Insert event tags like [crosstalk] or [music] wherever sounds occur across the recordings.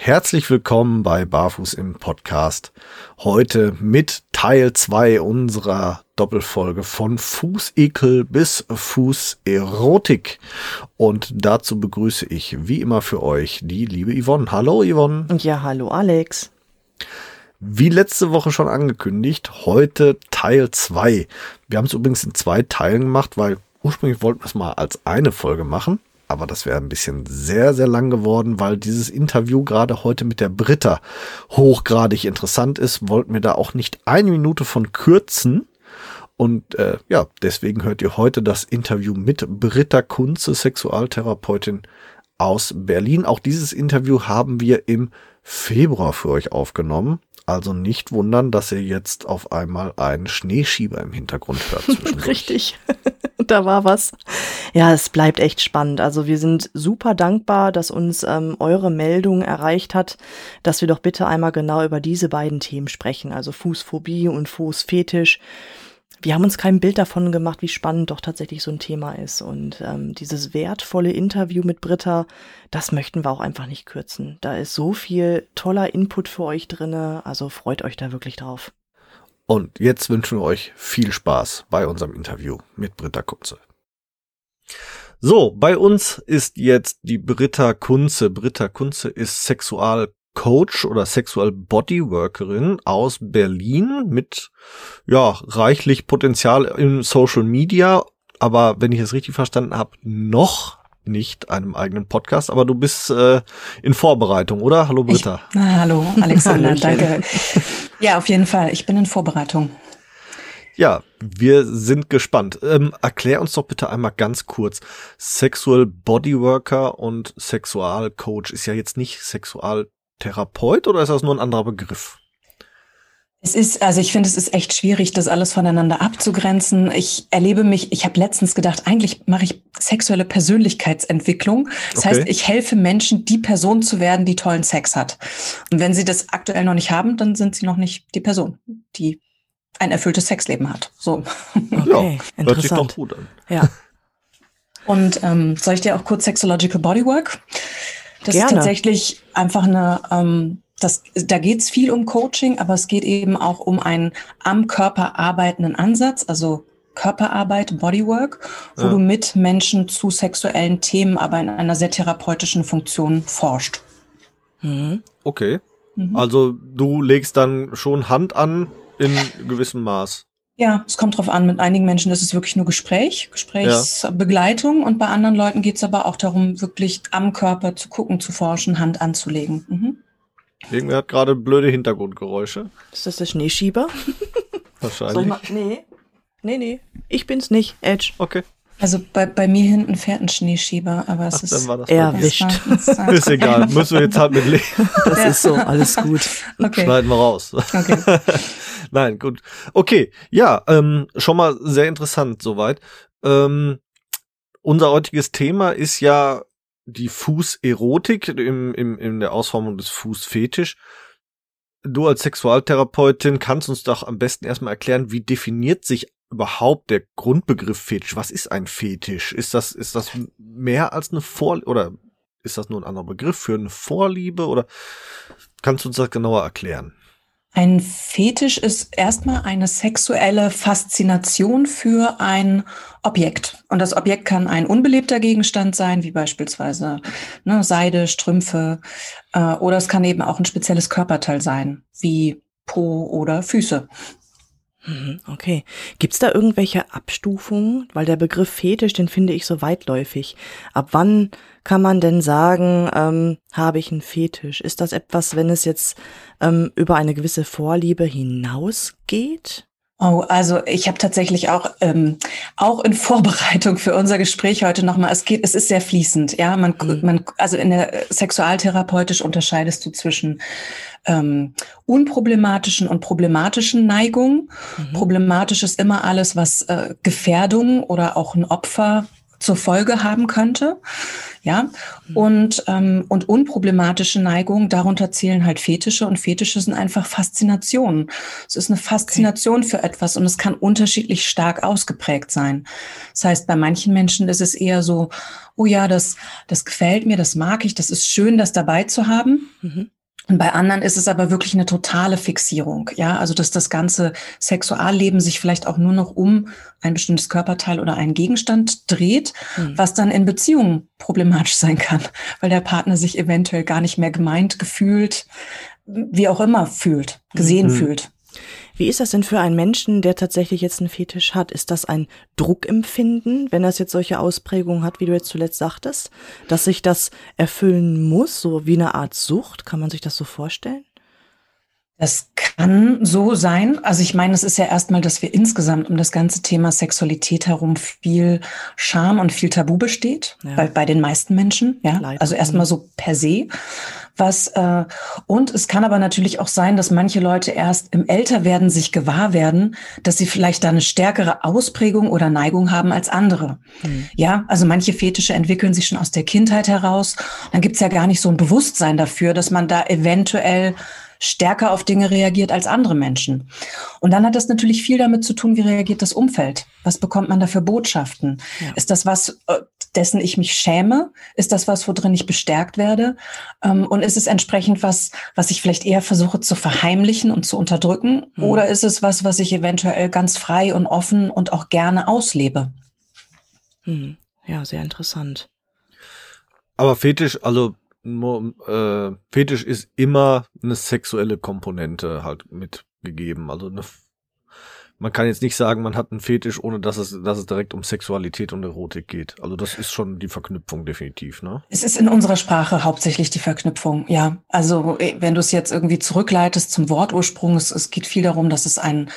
Herzlich willkommen bei Barfuß im Podcast. Heute mit Teil 2 unserer Doppelfolge von Fußekel bis Fußerotik. Und dazu begrüße ich wie immer für euch die liebe Yvonne. Hallo Yvonne. Ja, hallo Alex. Wie letzte Woche schon angekündigt, heute Teil 2. Wir haben es übrigens in zwei Teilen gemacht, weil ursprünglich wollten wir es mal als eine Folge machen aber das wäre ein bisschen sehr, sehr lang geworden, weil dieses Interview gerade heute mit der Britta hochgradig interessant ist. Wollten wir da auch nicht eine Minute von kürzen. Und äh, ja, deswegen hört ihr heute das Interview mit Britta Kunze, Sexualtherapeutin aus Berlin. Auch dieses Interview haben wir im Februar für euch aufgenommen. Also nicht wundern, dass ihr jetzt auf einmal einen Schneeschieber im Hintergrund hört. [laughs] Richtig, [laughs] da war was. Ja, es bleibt echt spannend. Also wir sind super dankbar, dass uns ähm, eure Meldung erreicht hat, dass wir doch bitte einmal genau über diese beiden Themen sprechen, also Fußphobie und Fußfetisch wir haben uns kein Bild davon gemacht, wie spannend doch tatsächlich so ein Thema ist. Und ähm, dieses wertvolle Interview mit Britta, das möchten wir auch einfach nicht kürzen. Da ist so viel toller Input für euch drinne, also freut euch da wirklich drauf. Und jetzt wünschen wir euch viel Spaß bei unserem Interview mit Britta Kunze. So, bei uns ist jetzt die Britta Kunze. Britta Kunze ist Sexual Coach oder Sexual Bodyworkerin aus Berlin mit ja reichlich Potenzial in Social Media, aber wenn ich es richtig verstanden habe, noch nicht einem eigenen Podcast, aber du bist äh, in Vorbereitung, oder? Hallo Britta. Ich, na, hallo [laughs] Alexander, danke. Ja, auf jeden Fall. Ich bin in Vorbereitung. Ja, wir sind gespannt. Ähm, erklär uns doch bitte einmal ganz kurz. Sexual Bodyworker und Sexualcoach ist ja jetzt nicht Sexual Therapeut oder ist das nur ein anderer Begriff? Es ist, also ich finde, es ist echt schwierig, das alles voneinander abzugrenzen. Ich erlebe mich, ich habe letztens gedacht, eigentlich mache ich sexuelle Persönlichkeitsentwicklung. Das okay. heißt, ich helfe Menschen, die Person zu werden, die tollen Sex hat. Und wenn sie das aktuell noch nicht haben, dann sind sie noch nicht die Person, die ein erfülltes Sexleben hat. So. [laughs] Okay, ja, hört sich doch gut an. Ja. Und ähm, soll ich dir auch kurz Sexological Bodywork? Das Gerne. ist tatsächlich einfach eine, ähm, das, da geht es viel um Coaching, aber es geht eben auch um einen am Körper arbeitenden Ansatz, also Körperarbeit, Bodywork, wo ja. du mit Menschen zu sexuellen Themen, aber in einer sehr therapeutischen Funktion forscht. Mhm. Okay. Mhm. Also du legst dann schon Hand an in gewissem Maß. Ja, es kommt drauf an. Mit einigen Menschen ist es wirklich nur Gespräch, Gesprächsbegleitung. Ja. Und bei anderen Leuten geht es aber auch darum, wirklich am Körper zu gucken, zu forschen, Hand anzulegen. Mhm. Irgendwer hat gerade blöde Hintergrundgeräusche. Ist das der Schneeschieber? [laughs] Wahrscheinlich. Soll ich mal? Nee. Nee, nee. Ich bin's nicht. Edge. Okay. Also bei, bei mir hinten fährt ein Schneeschieber, aber es Ach, ist erwischt. ist egal, müssen wir jetzt halt mit leben. [laughs] Das ja. ist so, alles gut. [laughs] Okay. Schneiden wir raus. Okay. [laughs] Nein, gut. Okay, ja, ähm, schon mal sehr interessant soweit. Ähm, unser heutiges Thema ist ja die Fußerotik im, im, in der Ausformung des Fußfetisch. Du als Sexualtherapeutin kannst uns doch am besten erstmal erklären, wie definiert sich überhaupt der Grundbegriff Fetisch? Was ist ein Fetisch? Ist das, ist das mehr als eine Vor, oder ist das nur ein anderer Begriff für eine Vorliebe oder kannst du uns das genauer erklären? Ein Fetisch ist erstmal eine sexuelle Faszination für ein Objekt. Und das Objekt kann ein unbelebter Gegenstand sein, wie beispielsweise ne, Seide, Strümpfe, äh, oder es kann eben auch ein spezielles Körperteil sein, wie Po oder Füße. Mhm, okay. Gibt's da irgendwelche Abstufungen? Weil der Begriff Fetisch, den finde ich so weitläufig. Ab wann kann man denn sagen, ähm, habe ich einen Fetisch? Ist das etwas, wenn es jetzt ähm, über eine gewisse Vorliebe hinausgeht? Oh, also ich habe tatsächlich auch ähm, auch in [laughs] Vorbereitung für unser Gespräch heute nochmal. Es geht, es ist sehr fließend, ja. Man, mhm. man, also in der sexualtherapeutisch unterscheidest du zwischen ähm, unproblematischen und problematischen Neigungen. Mhm. Problematisch ist immer alles, was äh, Gefährdung oder auch ein Opfer zur Folge haben könnte. Ja, mhm. und, ähm, und unproblematische Neigungen, darunter zählen halt Fetische und Fetische sind einfach Faszinationen. Es ist eine Faszination okay. für etwas und es kann unterschiedlich stark ausgeprägt sein. Das heißt, bei manchen Menschen ist es eher so, oh ja, das, das gefällt mir, das mag ich, das ist schön, das dabei zu haben. Mhm. Und bei anderen ist es aber wirklich eine totale Fixierung. Ja, also dass das ganze Sexualleben sich vielleicht auch nur noch um ein bestimmtes Körperteil oder einen Gegenstand dreht, mhm. was dann in Beziehungen problematisch sein kann, weil der Partner sich eventuell gar nicht mehr gemeint, gefühlt, wie auch immer fühlt, gesehen mhm. fühlt. Wie ist das denn für einen Menschen, der tatsächlich jetzt einen Fetisch hat? Ist das ein Druckempfinden, wenn das jetzt solche Ausprägungen hat, wie du jetzt zuletzt sagtest, dass sich das erfüllen muss, so wie eine Art Sucht? Kann man sich das so vorstellen? Das kann so sein. Also ich meine, es ist ja erstmal, dass wir insgesamt um das ganze Thema Sexualität herum viel Scham und viel Tabu besteht, ja. bei, bei den meisten Menschen. Ja, Leider. also erstmal so per se. Was äh, und es kann aber natürlich auch sein, dass manche Leute erst im Älterwerden sich gewahr werden, dass sie vielleicht da eine stärkere Ausprägung oder Neigung haben als andere. Mhm. Ja, also manche Fetische entwickeln sich schon aus der Kindheit heraus. Dann gibt's ja gar nicht so ein Bewusstsein dafür, dass man da eventuell stärker auf Dinge reagiert als andere Menschen. Und dann hat das natürlich viel damit zu tun, wie reagiert das Umfeld? Was bekommt man da für Botschaften? Ja. Ist das was, äh, dessen ich mich schäme? Ist das was, worin ich bestärkt werde? Ähm, und ist es entsprechend was, was ich vielleicht eher versuche zu verheimlichen und zu unterdrücken? Mhm. Oder ist es was, was ich eventuell ganz frei und offen und auch gerne auslebe? Mhm. Ja, sehr interessant. Aber Fetisch, also äh, Fetisch ist immer eine sexuelle Komponente halt mitgegeben. Also eine, man kann jetzt nicht sagen, man hat einen Fetisch, ohne dass es, dass es direkt um Sexualität und Erotik geht. Also das ist schon die Verknüpfung definitiv, ne? Es ist in unserer Sprache hauptsächlich die Verknüpfung, ja. Also äh, wenn du es jetzt irgendwie zurückleitest zum Wortursprung, es, es geht viel darum, dass es ein,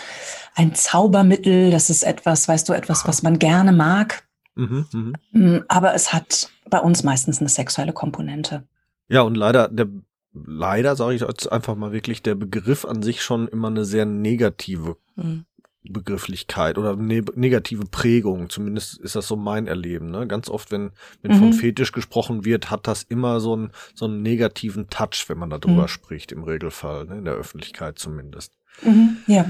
ein Zaubermittel, das ist etwas, weißt du, etwas, was man gerne mag. Mhm, mh. Mm, aber es hat bei uns meistens eine sexuelle Komponente. Ja, und leider, der, leider sage ich jetzt einfach mal wirklich, der Begriff an sich schon immer eine sehr negative mhm. Begrifflichkeit oder ne negative Prägung. Zumindest ist das so mein Erleben. Ne? Ganz oft, wenn, wenn mhm. von Fetisch gesprochen wird, hat das immer so einen, so einen negativen Touch, wenn man darüber mhm. spricht, im Regelfall, ne? in der Öffentlichkeit zumindest. Mhm. Ja.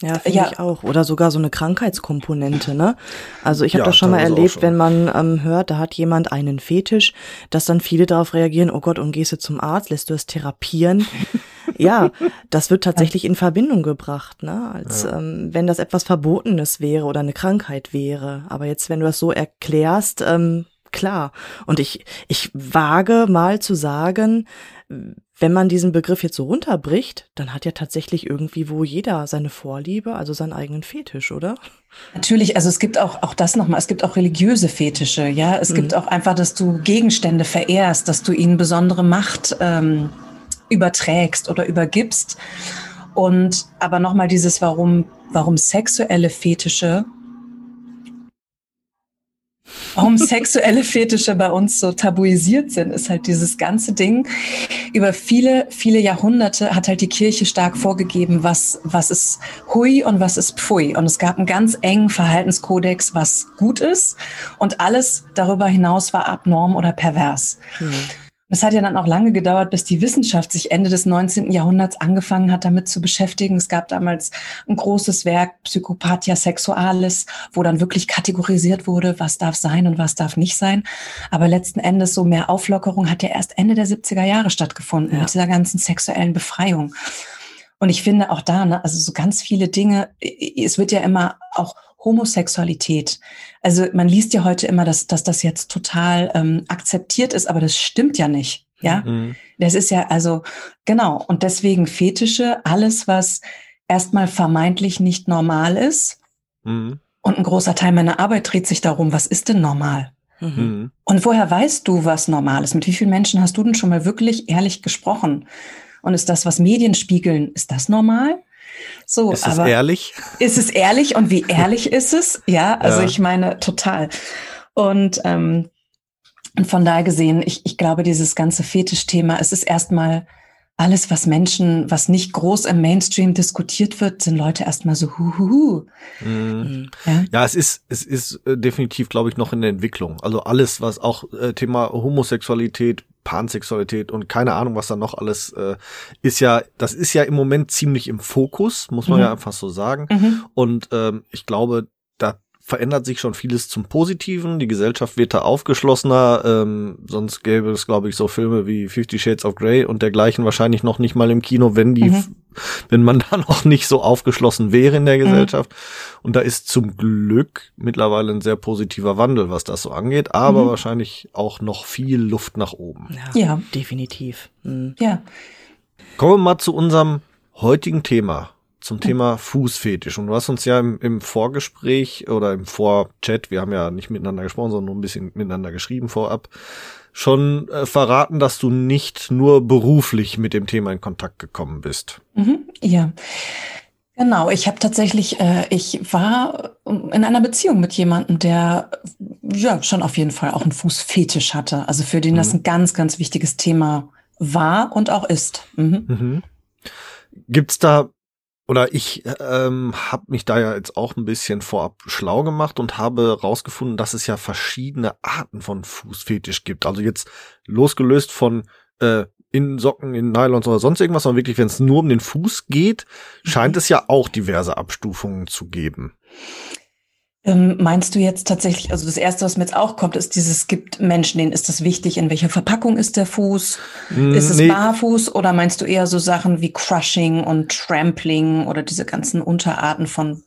Ja, finde ja. ich auch. Oder sogar so eine Krankheitskomponente, ne? Also ich habe ja, das schon mal erlebt, schon. wenn man ähm, hört, da hat jemand einen Fetisch, dass dann viele darauf reagieren, oh Gott, und gehst du zum Arzt, lässt du es therapieren? [laughs] ja, das wird tatsächlich in Verbindung gebracht, ne? Als ja. ähm, wenn das etwas Verbotenes wäre oder eine Krankheit wäre. Aber jetzt, wenn du das so erklärst, ähm, klar. Und ich, ich wage mal zu sagen, wenn man diesen Begriff jetzt so runterbricht, dann hat ja tatsächlich irgendwie wo jeder seine Vorliebe, also seinen eigenen Fetisch, oder? Natürlich, also es gibt auch, auch das nochmal, es gibt auch religiöse Fetische, ja. Es mhm. gibt auch einfach, dass du Gegenstände verehrst, dass du ihnen besondere Macht ähm, überträgst oder übergibst. Und aber nochmal dieses, warum, warum sexuelle Fetische warum sexuelle Fetische bei uns so tabuisiert sind, ist halt dieses ganze Ding. Über viele, viele Jahrhunderte hat halt die Kirche stark vorgegeben, was, was ist Hui und was ist Pfui. Und es gab einen ganz engen Verhaltenskodex, was gut ist. Und alles darüber hinaus war abnorm oder pervers. Hm. Es hat ja dann auch lange gedauert, bis die Wissenschaft sich Ende des 19. Jahrhunderts angefangen hat, damit zu beschäftigen. Es gab damals ein großes Werk, Psychopathia Sexualis, wo dann wirklich kategorisiert wurde, was darf sein und was darf nicht sein. Aber letzten Endes so mehr Auflockerung hat ja erst Ende der 70er Jahre stattgefunden ja. mit dieser ganzen sexuellen Befreiung. Und ich finde auch da, ne, also so ganz viele Dinge, es wird ja immer auch Homosexualität. Also man liest ja heute immer, dass, dass das jetzt total ähm, akzeptiert ist, aber das stimmt ja nicht. Ja, mhm. das ist ja also genau. Und deswegen Fetische, alles, was erstmal vermeintlich nicht normal ist. Mhm. Und ein großer Teil meiner Arbeit dreht sich darum, was ist denn normal? Mhm. mhm. Und woher weißt du, was normal ist? Mit wie vielen Menschen hast du denn schon mal wirklich ehrlich gesprochen? Und ist das, was Medien spiegeln, ist das normal? So, ist es ehrlich? Ist es ehrlich und wie [laughs] ehrlich ist es? Ja, also ja. ich meine total. Und ähm, und von daher gesehen, ich, ich glaube, dieses ganze Fetischthema, es ist erstmal alles, was Menschen, was nicht groß im Mainstream diskutiert wird, sind Leute erstmal so huhuhu. Mhm. Ja? ja, es ist, es ist äh, definitiv, glaube ich, noch in der Entwicklung. Also alles, was auch äh, Thema Homosexualität, Pansexualität und keine Ahnung, was da noch alles äh, ist ja, das ist ja im Moment ziemlich im Fokus, muss man mhm. ja einfach so sagen. Mhm. Und ähm, ich glaube, verändert sich schon vieles zum Positiven. Die Gesellschaft wird da aufgeschlossener. Ähm, sonst gäbe es, glaube ich, so Filme wie Fifty Shades of Grey und dergleichen wahrscheinlich noch nicht mal im Kino, wenn die, mhm. wenn man [laughs] da noch nicht so aufgeschlossen wäre in der mhm. Gesellschaft. Mhm. Und da ist zum Glück mittlerweile ein sehr positiver Wandel, was das so angeht, aber mhm. wahrscheinlich auch noch viel Luft nach oben. Ja, ja. definitiv. Mhm. Ja. Kommen wir mal zu unserem heutigen Thema zum Thema Fußfetisch. Und du hast uns ja im, im Vorgespräch oder im Vorchat, wir haben ja nicht miteinander gesprochen, sondern nur ein bisschen miteinander geschrieben vorab, schon äh, verraten, dass du nicht nur beruflich mit dem Thema in Kontakt gekommen bist. Mhm, ja. Genau, ich habe tatsächlich, äh, ich war in einer Beziehung mit jemandem, der ja schon auf jeden Fall auch einen Fußfetisch hatte. Also für den mhm. das ein ganz, ganz wichtiges Thema war und auch ist. Mhm. Mhm. Gibt's da oder ich ähm, habe mich da ja jetzt auch ein bisschen vorab schlau gemacht und habe rausgefunden, dass es ja verschiedene Arten von Fußfetisch gibt. Also jetzt losgelöst von äh, in Socken, in Nylons oder sonst irgendwas, sondern wirklich, wenn es nur um den Fuß geht, scheint mhm. es ja auch diverse Abstufungen zu geben. Ähm, meinst du jetzt tatsächlich, also das Erste, was mir jetzt auch kommt, ist dieses, es gibt Menschen, denen ist das wichtig, in welcher Verpackung ist der Fuß? Mm, ist es nee. barfuß oder meinst du eher so Sachen wie Crushing und Trampling oder diese ganzen Unterarten von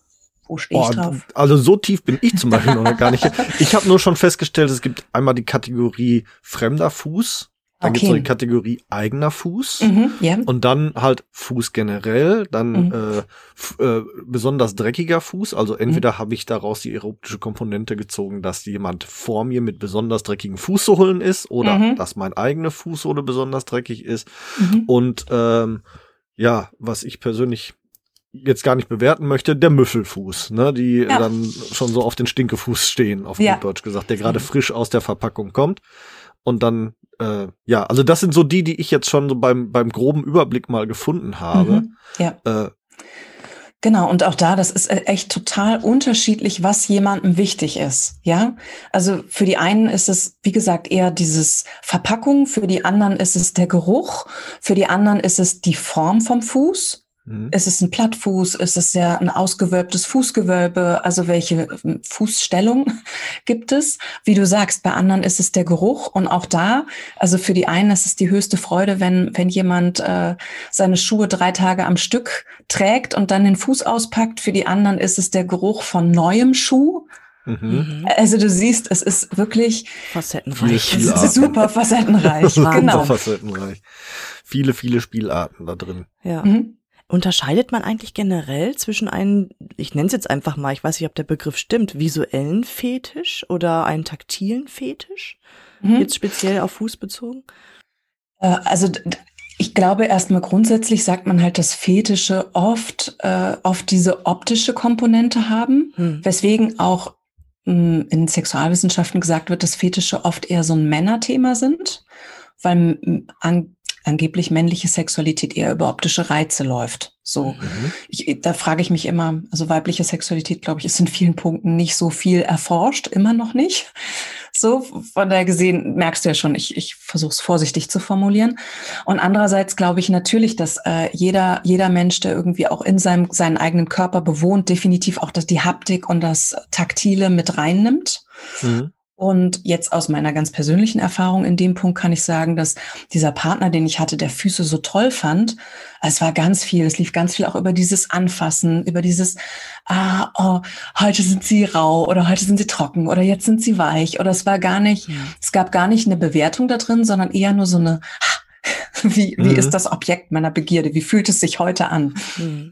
wo stehe ich oh, drauf? Also so tief bin ich zum Beispiel noch gar nicht. [laughs] Ich habe nur schon festgestellt, es gibt einmal die Kategorie fremder Fuß dann okay. gibt's noch die Kategorie eigener Fuß mhm, yeah. und dann halt Fuß generell, dann mhm. äh, äh, besonders dreckiger Fuß. Also entweder mhm. habe ich daraus die erotische Komponente gezogen, dass jemand vor mir mit besonders dreckigen Fußsohlen ist oder mhm. dass mein eigener Fußsohle besonders dreckig ist. Mhm. Und ähm, ja, was ich persönlich jetzt gar nicht bewerten möchte, der Müffelfuß, ne, die ja. dann schon so auf den Stinkefuß stehen, auf ja. Deutsch gesagt, der gerade mhm. frisch aus der Verpackung kommt und dann äh, ja, also das sind so die, die ich jetzt schon so beim beim groben Überblick mal gefunden habe. Mhm, ja. Äh, Genau, und auch da, das ist äh, echt total unterschiedlich, was jemandem wichtig ist. Ja, also für die einen ist es, wie gesagt, eher dieses Verpackung, für die anderen ist es der Geruch, für die anderen ist es die Form vom Fuß. Mhm. Ist es ein Plattfuß? Ist es ja ein ausgewölbtes Fußgewölbe? Also welche ähm, Fußstellung [laughs] gibt es? Wie du sagst, bei anderen ist es der Geruch und auch da, also für die einen ist es die höchste Freude, wenn wenn jemand äh, seine Schuhe drei Tage am Stück trägt und dann den Fuß auspackt. Für die anderen ist es der Geruch von neuem Schuh. Mhm. Also du siehst, es ist wirklich facettenreich. Es [laughs] ist super facettenreich. genau. Facettenreich. Viele, viele Spielarten da drin. Ja. Mhm. Unterscheidet man eigentlich generell zwischen einem, ich nenne es jetzt einfach mal, ich weiß nicht, ob der Begriff stimmt, visuellen Fetisch oder einen taktilen Fetisch? Mhm. Jetzt speziell auf Fuß bezogen? Äh, also ich glaube erstmal grundsätzlich sagt man halt, dass Fetische oft, äh, oft diese optische Komponente haben, hm. weswegen auch mh, hm, in Sexualwissenschaften gesagt wird, dass Fetische oft eher so ein Männerthema sind, weil an, angeblich männliche Sexualität eher über optische Reize läuft. So, mhm. ich, da frage ich mich immer, also weibliche Sexualität, glaube ich, ist in vielen Punkten nicht so viel erforscht, immer noch nicht. So, von daher gesehen merkst du ja schon, ich, ich versuche es vorsichtig zu formulieren. Und andererseits glaube ich natürlich, dass äh, jeder, jeder Mensch, der irgendwie auch in seinem, seinen eigenen Körper bewohnt, definitiv auch das, die Haptik und das Taktile mit reinnimmt. Mhm. Und jetzt aus meiner ganz persönlichen Erfahrung in dem Punkt kann ich sagen, dass dieser Partner, den ich hatte, der Füße so toll fand, es war ganz viel, es lief ganz viel auch über dieses Anfassen, über dieses, ah, oh, heute sind sie rau oder heute sind sie trocken oder jetzt sind sie weich oder es war gar nicht, ja. es gab gar nicht eine Bewertung da drin, sondern eher nur so eine, [laughs] wie, wie mhm. ist das Objekt meiner Begierde? Wie fühlt es sich heute an? Mhm.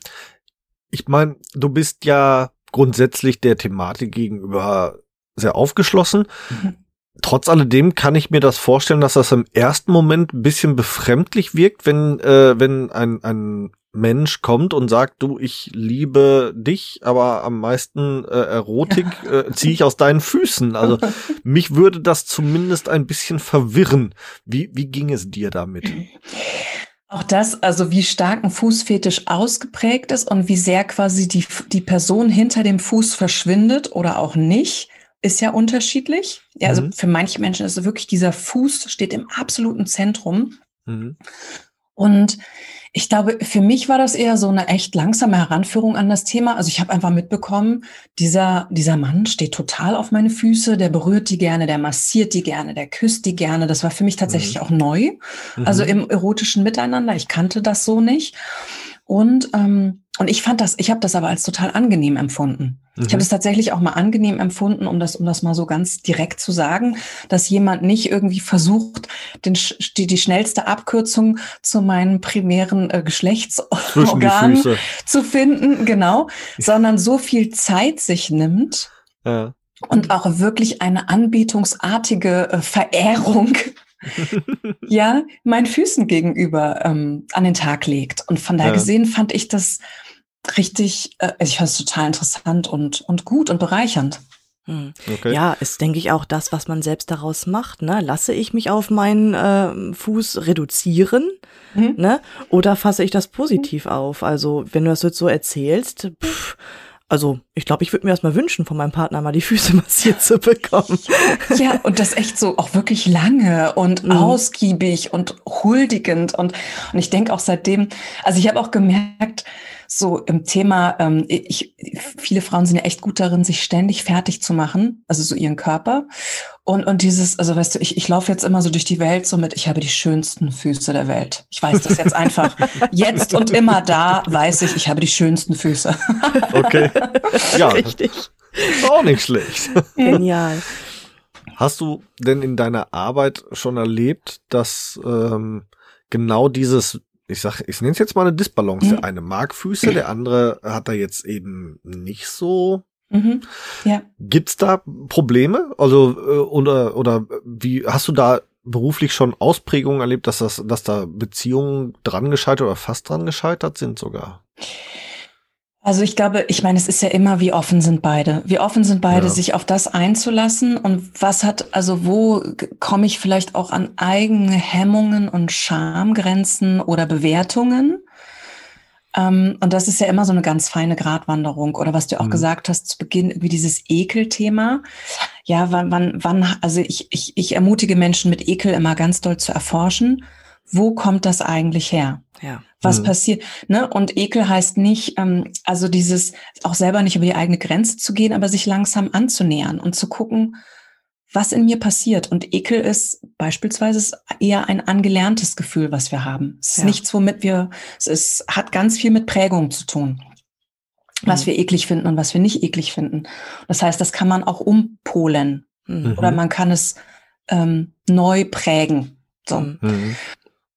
Ich meine, du bist ja grundsätzlich der Thematik gegenüber sehr aufgeschlossen. Mhm. Trotz alledem kann ich mir das vorstellen, dass das im ersten Moment ein bisschen befremdlich wirkt, wenn, äh, wenn ein, ein Mensch kommt und sagt, du, ich liebe dich, aber am meisten äh, Erotik äh, ziehe ich aus deinen Füßen. Also [laughs] mich würde das zumindest ein bisschen verwirren. Wie, wie ging es dir damit? Auch das, also wie stark ein Fußfetisch ausgeprägt ist und wie sehr quasi die, die Person hinter dem Fuß verschwindet oder auch nicht, ist ja unterschiedlich. Ja, also mhm. für manche Menschen ist wirklich dieser Fuß steht im absoluten Zentrum. Mhm. Und ich glaube, für mich war das eher so eine echt langsame Heranführung an das Thema. Also ich habe einfach mitbekommen, dieser, dieser Mann steht total auf meine Füße, der berührt die gerne, der massiert die gerne, der küsst die gerne. Das war für mich tatsächlich mhm. auch neu. Also mhm. im erotischen Miteinander. Ich kannte das so nicht. Und, ähm, und ich fand das, ich habe das aber als total angenehm empfunden. Mhm. Ich habe es tatsächlich auch mal angenehm empfunden, um das, um das mal so ganz direkt zu sagen, dass jemand nicht irgendwie versucht, den, die, die schnellste Abkürzung zu meinen primären äh, Geschlechtsorganen zu finden, genau, sondern so viel Zeit sich nimmt. Ja. Und auch wirklich eine anbietungsartige äh, Verehrung [laughs] ja, meinen Füßen gegenüber ähm, an den Tag legt. Und von daher ja. gesehen fand ich das richtig, äh, ich fand es total interessant und, und gut und bereichernd. Hm. Okay. Ja, ist, denke ich, auch das, was man selbst daraus macht. Ne? Lasse ich mich auf meinen äh, Fuß reduzieren mhm. ne? oder fasse ich das positiv mhm. auf? Also, wenn du das jetzt so erzählst, pff, also ich glaube, ich würde mir erstmal wünschen, von meinem Partner mal die Füße [laughs] massiert zu bekommen. Ja, und das echt so auch wirklich lange und mhm. ausgiebig und huldigend. Und, und ich denke auch seitdem, also ich habe auch gemerkt, so im Thema, ähm, ich, viele Frauen sind ja echt gut darin, sich ständig fertig zu machen, also so ihren Körper. Und, und dieses, also weißt du, ich, ich laufe jetzt immer so durch die Welt so mit, ich habe die schönsten Füße der Welt. Ich weiß das jetzt einfach. [laughs] jetzt und immer da weiß ich, ich habe die schönsten Füße. okay. Ja, [laughs] richtig. Ist auch nicht schlecht. Genial. Hast du denn in deiner Arbeit schon erlebt, dass ähm, genau dieses, ich sag, ich nenne es jetzt mal eine Disbalance. Mhm. Der eine mag Füße, der andere hat da jetzt eben nicht so Mhm. Ja. Gibt's da Probleme? Also äh, oder oder wie hast du da beruflich schon Ausprägungen erlebt, dass das, dass da Beziehungen dran gescheitert oder fast dran gescheitert sind sogar? Also ich glaube, ich meine, es ist ja immer, wie offen sind beide. Wie offen sind beide, ja. sich auf das einzulassen und was hat, also wo komme ich vielleicht auch an eigene Hemmungen und Schamgrenzen oder Bewertungen? Ähm, und das ist ja immer so eine ganz feine Gratwanderung. Oder was du auch mhm. gesagt hast zu Beginn, wie dieses Ekelthema. Ja, wann, wann, wann, also ich, ich, ich ermutige Menschen mit Ekel immer ganz doll zu erforschen. Wo kommt das eigentlich her? Ja. Was mhm. passiert? Ne? Und Ekel heißt nicht, ähm, also dieses auch selber nicht über die eigene Grenze zu gehen, aber sich langsam anzunähern und zu gucken, was in mir passiert. Und Ekel ist beispielsweise eher ein angelerntes Gefühl, was wir haben. Es ist ja. nichts, womit wir, es ist, hat ganz viel mit Prägung zu tun. Was mhm. wir eklig finden und was wir nicht eklig finden. Das heißt, das kann man auch umpolen. Mhm. Oder man kann es ähm, neu prägen. So. Mhm.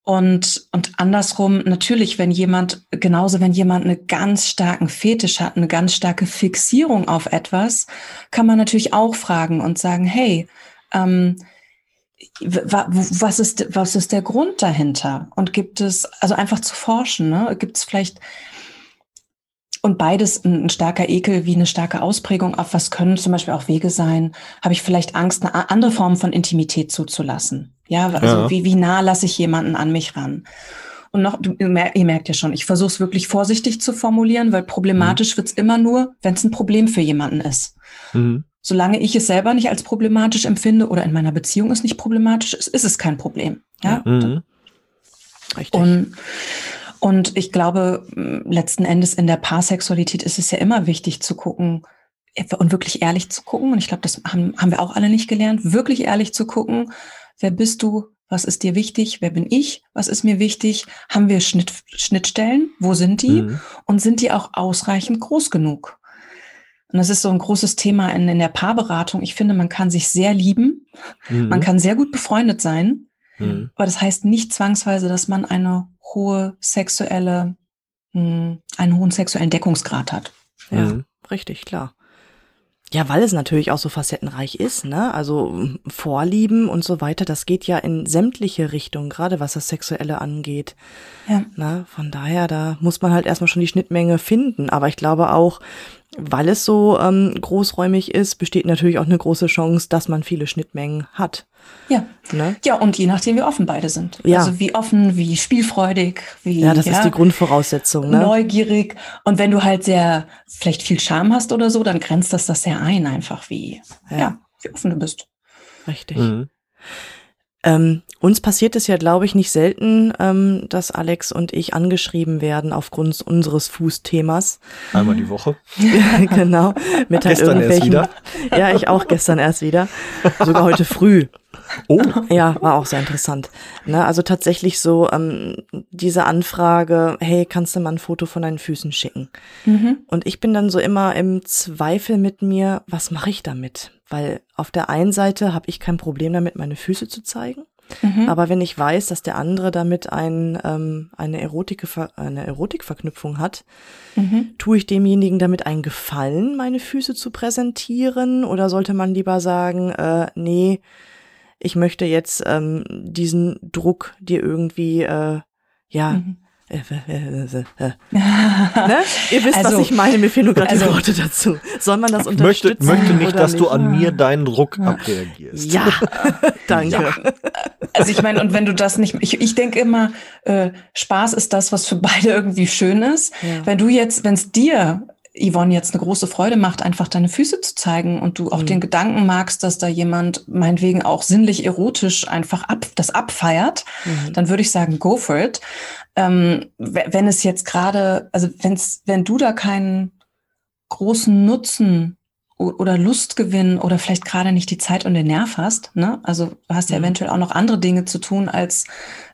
Und, und andersrum, natürlich, wenn jemand, genauso wenn jemand einen ganz starken Fetisch hat, eine ganz starke Fixierung auf etwas, kann man natürlich auch fragen und sagen, hey, ähm, was ist, was ist der Grund dahinter? Und gibt es, also einfach zu forschen, ne? gibt es vielleicht, und beides ein, ein, starker Ekel wie eine starke Ausprägung auf was können zum Beispiel auch Wege sein, habe ich vielleicht Angst, eine andere Form von Intimität zuzulassen. Ja, also ja. Wie, wie nah lasse ich jemanden an mich ran? Und noch, du, ihr merkt ja schon, ich versuche es wirklich vorsichtig zu formulieren, weil problematisch mhm. wird's immer nur, wenn es ein Problem für jemanden ist. Mhm. Solange ich es selber nicht als problematisch empfinde oder in meiner Beziehung es nicht problematisch ist, ist es kein Problem. Ja. Mhm. Richtig. Und, und ich glaube, letzten Endes in der Paarsexualität ist es ja immer wichtig zu gucken, und wirklich ehrlich zu gucken. Und ich glaube, das haben, haben wir auch alle nicht gelernt, wirklich ehrlich zu gucken, Wer bist du? Was ist dir wichtig? Wer bin ich? Was ist mir wichtig? Haben wir Schnitt, Schnittstellen? Wo sind die? Mhm. Und sind die auch ausreichend groß genug? Und das ist so ein großes Thema in, in der Paarberatung. Ich finde, man kann sich sehr lieben. Mhm. Man kann sehr gut befreundet sein. Mhm. Aber das heißt nicht zwangsweise, dass man eine hohe sexuelle, mh, hm, einen hohen sexuellen Deckungsgrad hat. Ja, mhm. richtig, klar. Ja, weil es natürlich auch so facettenreich ist, ne? Also Vorlieben und so weiter, das geht ja in sämtliche Richtungen, gerade was das Sexuelle angeht. Ja. Ne? Von daher, da muss man halt erstmal schon die Schnittmenge finden. Aber ich glaube auch, weil es so ähm, großräumig ist, besteht natürlich auch eine große Chance, dass man viele Schnittmengen hat. Ja. Ne? Ja, und je nachdem, wie offen beide sind. Ja. Also wie offen, wie spielfreudig, wie. Ja, das ja, ist die Grundvoraussetzung. Ne? Neugierig. Und wenn du halt sehr, vielleicht viel Charme hast oder so, dann grenzt das das sehr ein, einfach wie, ja, ja wie offen du bist. Richtig. Mhm. Ähm, uns passiert es ja, glaube ich, nicht selten, ähm, dass Alex und ich angeschrieben werden aufgrund unseres Fußthemas. Einmal die Woche. [laughs] genau. Mit halt gestern erst wieder. [laughs] Ja, ich auch gestern erst wieder. Sogar heute früh. Oh. Ja, war auch sehr interessant. Ne, also tatsächlich so ähm, diese Anfrage, hey, kannst du mal ein Foto von deinen Füßen schicken? Mhm. Und ich bin dann so immer im Zweifel mit mir, was mache ich damit? Weil auf der einen Seite habe ich kein Problem damit, meine Füße zu zeigen. Mhm. Aber wenn ich weiß, dass der andere damit ein, ähm, eine, Erotik, eine Erotikverknüpfung hat, mhm. tue ich demjenigen damit einen Gefallen, meine Füße zu präsentieren? Oder sollte man lieber sagen, äh, nee, ich möchte jetzt ähm, diesen Druck dir irgendwie, äh, ja, mhm. [laughs] Ne? Ihr wisst, also, was ich meine, mir fehlen nur gerade also, die Worte dazu. Soll man das unterstützen? Ich möchte, möchte nicht, dass nicht? du an mir deinen Druck ja. abreagierst. Ja, [laughs] danke. Ja. Also ich meine, und wenn du das nicht, ich, ich denke immer, äh, Spaß ist das, was für beide irgendwie schön ist. Ja. Wenn du jetzt, wenn es dir Yvonne jetzt eine große Freude macht, einfach deine Füße zu zeigen und du auch mhm. den Gedanken magst, dass da jemand meinetwegen auch sinnlich erotisch einfach ab, das abfeiert, mhm. dann würde ich sagen, go for it. Ähm, wenn es jetzt gerade, also wenn's, wenn du da keinen großen Nutzen oder Lustgewinn oder vielleicht gerade nicht die Zeit und den Nerv hast, ne? Also du hast ja mhm. eventuell auch noch andere Dinge zu tun, als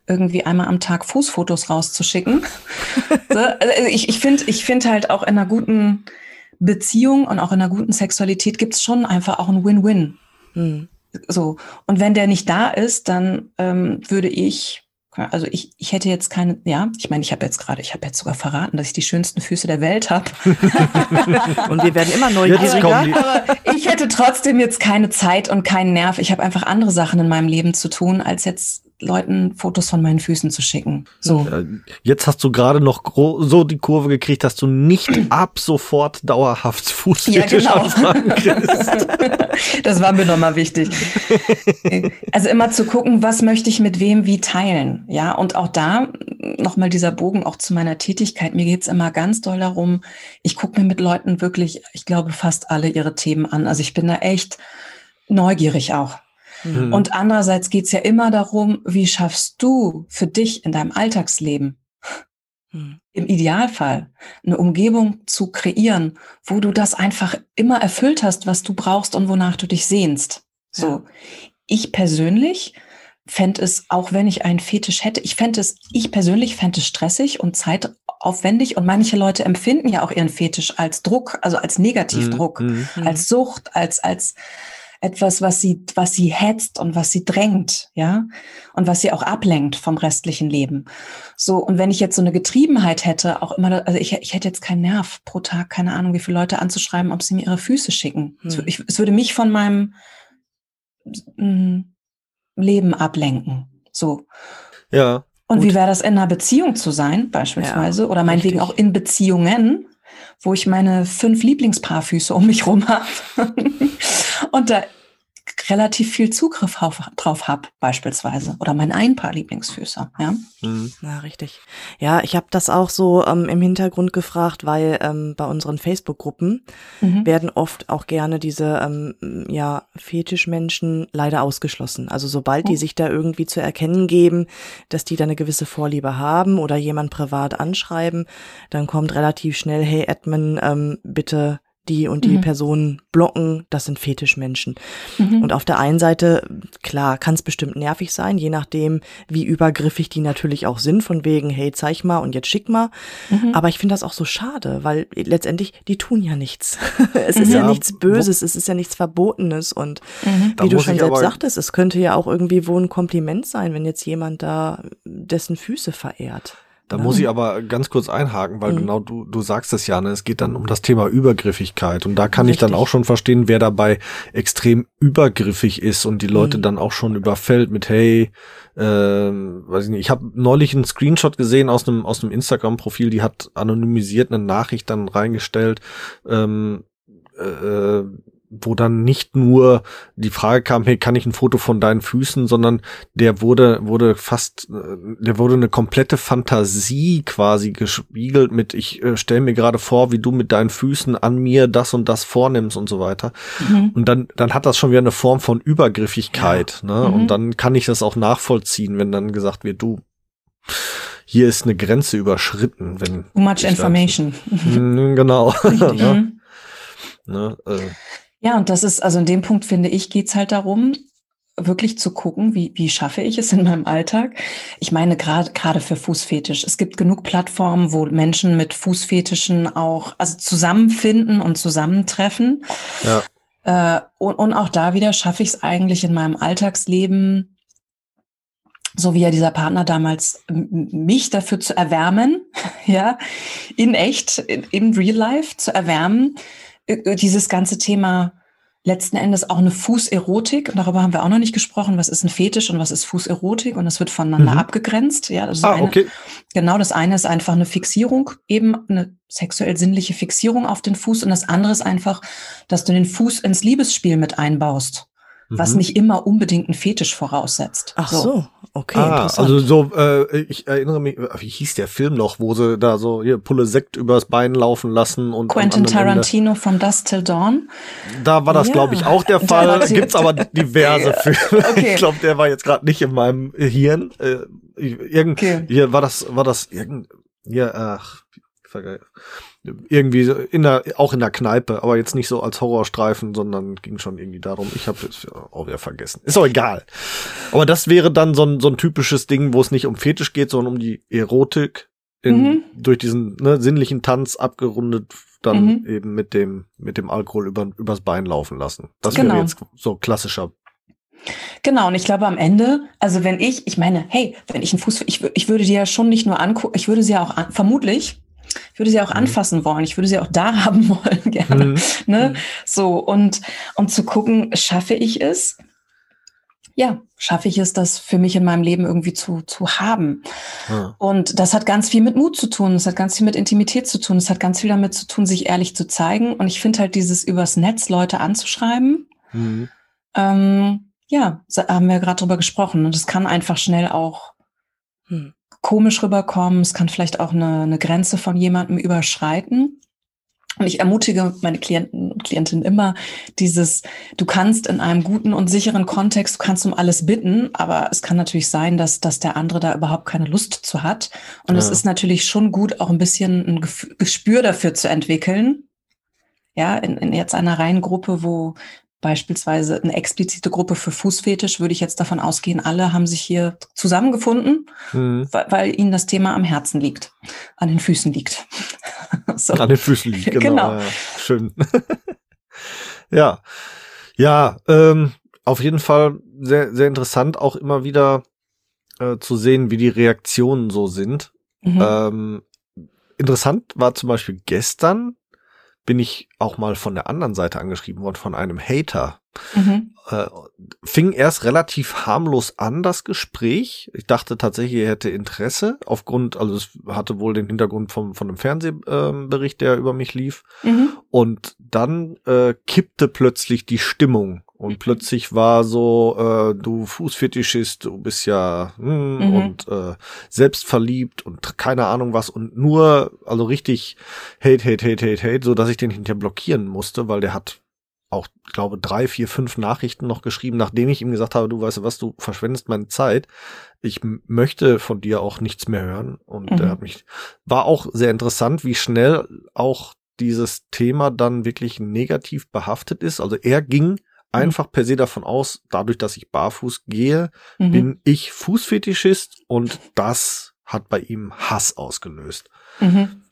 irgendwie einmal am Tag Fußfotos rauszuschicken. [laughs] so, also ich ich finde ich finde halt auch in einer guten Beziehung und auch in einer guten Sexualität gibt's schon einfach auch ein Win-Win. Mhm. So. Und wenn der nicht da ist, dann ähm, würde ich also ich, ich hätte jetzt keine, ja, ich meine, ich habe jetzt gerade, ich habe jetzt sogar verraten, dass ich die schönsten Füße der Welt habe. [laughs] und wir werden immer neugieriger. Aber ich hätte trotzdem jetzt keine Zeit und keinen Nerv. Ich habe einfach andere Sachen in meinem Leben zu tun, als jetzt Leuten Fotos von meinen Füßen zu schicken. So. Jetzt hast du gerade noch so die Kurve gekriegt, dass du nicht [clears throat] ab sofort dauerhaft Fußfetisch ja, genau. kriegst. [laughs] das war mir nochmal wichtig. [laughs] Also immer zu gucken, was möchte ich mit wem wie teilen. Ja, und auch da nochmal dieser Bogen auch zu meiner Tätigkeit. Mir geht's immer ganz doll darum, ich gucke mir mit Leuten wirklich, ich glaube, fast alle ihre Themen an. Also ich bin da echt neugierig auch. Mhm. Und andererseits geht's ja immer darum, wie schaffst du für dich in deinem Alltagsleben mhm. im Idealfall eine Umgebung zu kreieren, wo du das einfach immer erfüllt hast, was du brauchst und wonach du dich sehnst. So. Ja. Ich persönlich fände es, auch wenn ich einen Fetisch hätte, ich fände es, ich persönlich fände es stressig und zeitaufwendig und manche Leute empfinden ja auch ihren Fetisch als Druck, also als Negativdruck, mhm. als Sucht, als, als, etwas, was sie, was sie hetzt und was sie drängt, ja, und was sie auch ablenkt vom restlichen Leben. So, und wenn ich jetzt so eine Getriebenheit hätte, auch immer, also ich, ich hätte jetzt keinen Nerv pro Tag, keine Ahnung, wie viele Leute anzuschreiben, ob sie mir ihre Füße schicken. Hm. Ich, es würde mich von meinem mm, Leben ablenken. So. Ja. Und gut. wie wäre das in einer Beziehung zu sein, beispielsweise, ja, oder meinetwegen richtig. auch in Beziehungen, wo ich meine fünf Lieblingspaarfüße um mich rum habe [laughs] und da relativ viel Zugriff auf, drauf habe, beispielsweise. Oder mein ein paar Lieblingsfüße. Ja, mhm. ja richtig. Ja, ich habe das auch so ähm, im Hintergrund gefragt, weil ähm, bei unseren Facebook-Gruppen mhm. werden oft auch gerne diese ähm, ja, Fetischmenschen leider ausgeschlossen. Also sobald oh. die sich da irgendwie zu erkennen geben, dass die da eine gewisse Vorliebe haben oder jemand privat anschreiben, dann kommt relativ schnell, hey Edmund, ähm, bitte die und die mhm. Personen blocken, das sind Fetischmenschen. Mhm. Und auf der einen Seite, klar, kann es bestimmt nervig sein, je nachdem, wie übergriffig die natürlich auch sind, von wegen, hey, zeig mal und jetzt schick mal. Mhm. Aber ich finde das auch so schade, weil letztendlich, die tun ja nichts. [laughs] es ist ja, ja, nichts Böses, es ist ja nichts Verbotenes. Und mhm. wie du schon selbst sagtest, es könnte ja auch irgendwie wohl ein Kompliment sein, wenn jetzt jemand da dessen Füße verehrt. Da ja. muss ich aber ganz kurz einhaken, weil mhm. genau du, du sagst es ja, ne? es geht dann um das Thema Übergriffigkeit. Und da kann Richtig. ich dann auch schon verstehen, wer dabei extrem übergriffig ist und die Leute mhm. dann auch schon überfällt mit, hey, äh, weiß ich nicht, ich habe neulich einen Screenshot gesehen aus einem, aus einem Instagram-Profil, die hat anonymisiert eine Nachricht dann reingestellt, ähm, äh, wo dann nicht nur die Frage kam, hey, kann ich ein Foto von deinen Füßen, sondern der wurde, wurde fast, äh, der wurde eine komplette Fantasie quasi gespiegelt mit, ich äh, stelle mir gerade vor, wie du mit deinen Füßen an mir das und das vornimmst und so weiter. Mhm. Und dann, dann hat das schon wieder eine Form von Übergriffigkeit, ja. ne? Mhm. Und dann kann ich das auch nachvollziehen, wenn dann gesagt wird, du, hier ist eine Grenze überschritten, wenn. Too much information. Dann, [laughs] genau. ne? Ne? Äh, ja, und das ist, also in dem Punkt finde ich, geht's halt darum, wirklich zu gucken, wie, wie schaffe ich es in meinem Alltag. Ich meine, gerade gerade für Fußfetisch. Es gibt genug Plattformen, wo Menschen mit Fußfetischen auch also zusammenfinden und zusammentreffen. Ja. Äh, und, und auch da wieder schaffe ich es eigentlich in meinem Alltagsleben, so wie ja dieser Partner damals mich dafür zu erwärmen, [laughs] ja, in echt, in, in real life zu erwärmen, dieses ganze Thema letzten Endes auch eine Fußerotik. Und darüber haben wir auch noch nicht gesprochen. Was ist ein Fetisch und was ist Fußerotik? Und das wird voneinander mhm. abgegrenzt. Ja, das ah, eine, okay. Genau, das eine ist einfach eine Fixierung, eben eine sexuell sinnliche Fixierung auf den Fuß. Und das andere ist einfach, dass du den Fuß ins Liebesspiel mit einbaust was mhm. nicht immer unbedingt ein Fetisch voraussetzt. Ach so, so okay. Ah, also so, äh, ich erinnere mich, wie hieß der Film noch, wo sie da so hier Pulle Sekt übers Bein laufen lassen und Quentin Tarantino Ende, From Dusk Till Dawn. Da war das, ja. glaube ich, auch der Fall. Gibt's aber diverse [laughs] Filme. Okay. Ich glaube, der war jetzt gerade nicht in meinem Hirn. Äh, irgend, okay. Hier war das, war das irgend, ja, ach, irgendwie in der, auch in der Kneipe, aber jetzt nicht so als Horrorstreifen, sondern ging schon irgendwie darum. Ich habe es auch wieder vergessen. Ist auch egal. Aber das wäre dann so ein, so ein typisches Ding, wo es nicht um Fetisch geht, sondern um die Erotik in, mhm. durch diesen ne, sinnlichen Tanz abgerundet dann mhm. eben mit dem mit dem Alkohol über, übers Bein laufen lassen. Das genau. wäre jetzt so klassischer Genau, und ich glaube am Ende, also wenn ich, ich meine, hey, wenn ich einen Fuß, ich, ich würde dir ja schon nicht nur angucken, ich würde sie ja auch an, vermutlich, ich würde sie auch mhm. anfassen wollen. Ich würde sie auch da [laughs] haben wollen, gerne. Mhm. Ne? Mhm. So, und, und zu gucken, schaffe ich es? Ja, schaffe ich es, das für mich in meinem Leben irgendwie zu, zu haben? Ja. Und das hat ganz viel mit Mut zu tun. Es hat ganz viel mit Intimität zu tun. Es hat ganz viel damit zu tun, sich ehrlich zu zeigen. Und ich finde halt dieses übers Netz Leute anzuschreiben. Mhm. Ähm, ja, haben wir gerade drüber gesprochen. Und es kann einfach schnell auch hm komisch rüberkommen. Es kann vielleicht auch eine, eine Grenze von jemandem überschreiten. Und ich ermutige meine Klienten und Klientinnen immer dieses, du kannst in einem guten und sicheren Kontext, du kannst um alles bitten, aber es kann natürlich sein, dass, dass der andere da überhaupt keine Lust zu hat. Und ja. es ist natürlich schon gut, auch ein bisschen ein Gespür dafür zu entwickeln. Ja, in, in jetzt einer Reihengruppe, wo beispielsweise eine explizite Gruppe für Fußfetisch, würde ich jetzt davon ausgehen, alle haben sich hier zusammengefunden, mhm. weil, weil, ihnen das Thema am Herzen liegt, an den Füßen liegt. [laughs] so. An den Füßen liegt, [laughs] genau. genau. Ja, schön. [laughs] ja, ja, ähm, auf jeden Fall sehr, sehr interessant, auch immer wieder äh, zu sehen, wie die Reaktionen so sind. Mhm. Ähm, interessant war zum Beispiel gestern bin ich auch mal von der anderen Seite angeschrieben worden, von einem Hater. Mhm. Äh, fing erst relativ harmlos an, das Gespräch. Ich dachte tatsächlich, er hätte Interesse, aufgrund, also es hatte wohl den Hintergrund vom, von einem Fernsehbericht, äh, der über mich lief. Mhm. Und dann äh, kippte plötzlich die Stimmung und mhm. plötzlich war so, äh, du Fußfetischist, du bist ja hm, mhm. und äh, selbstverliebt und keine Ahnung was und nur, also richtig Hate, Hate, Hate, Hate, Hate, so dass ich den hinterher blockieren musste, weil der hat auch, ich glaube, drei, vier, fünf Nachrichten noch geschrieben, nachdem ich ihm gesagt habe, du weißt was, du verschwendest meine Zeit. Ich möchte von dir auch nichts mehr hören. Und mhm. er hat mich, war auch sehr interessant, wie schnell auch dieses Thema dann wirklich negativ behaftet ist. Also er ging. Einfach per se davon aus, dadurch, dass ich barfuß gehe, mhm. bin ich Fußfetischist und das hat bei ihm Hass ausgelöst. Mhm.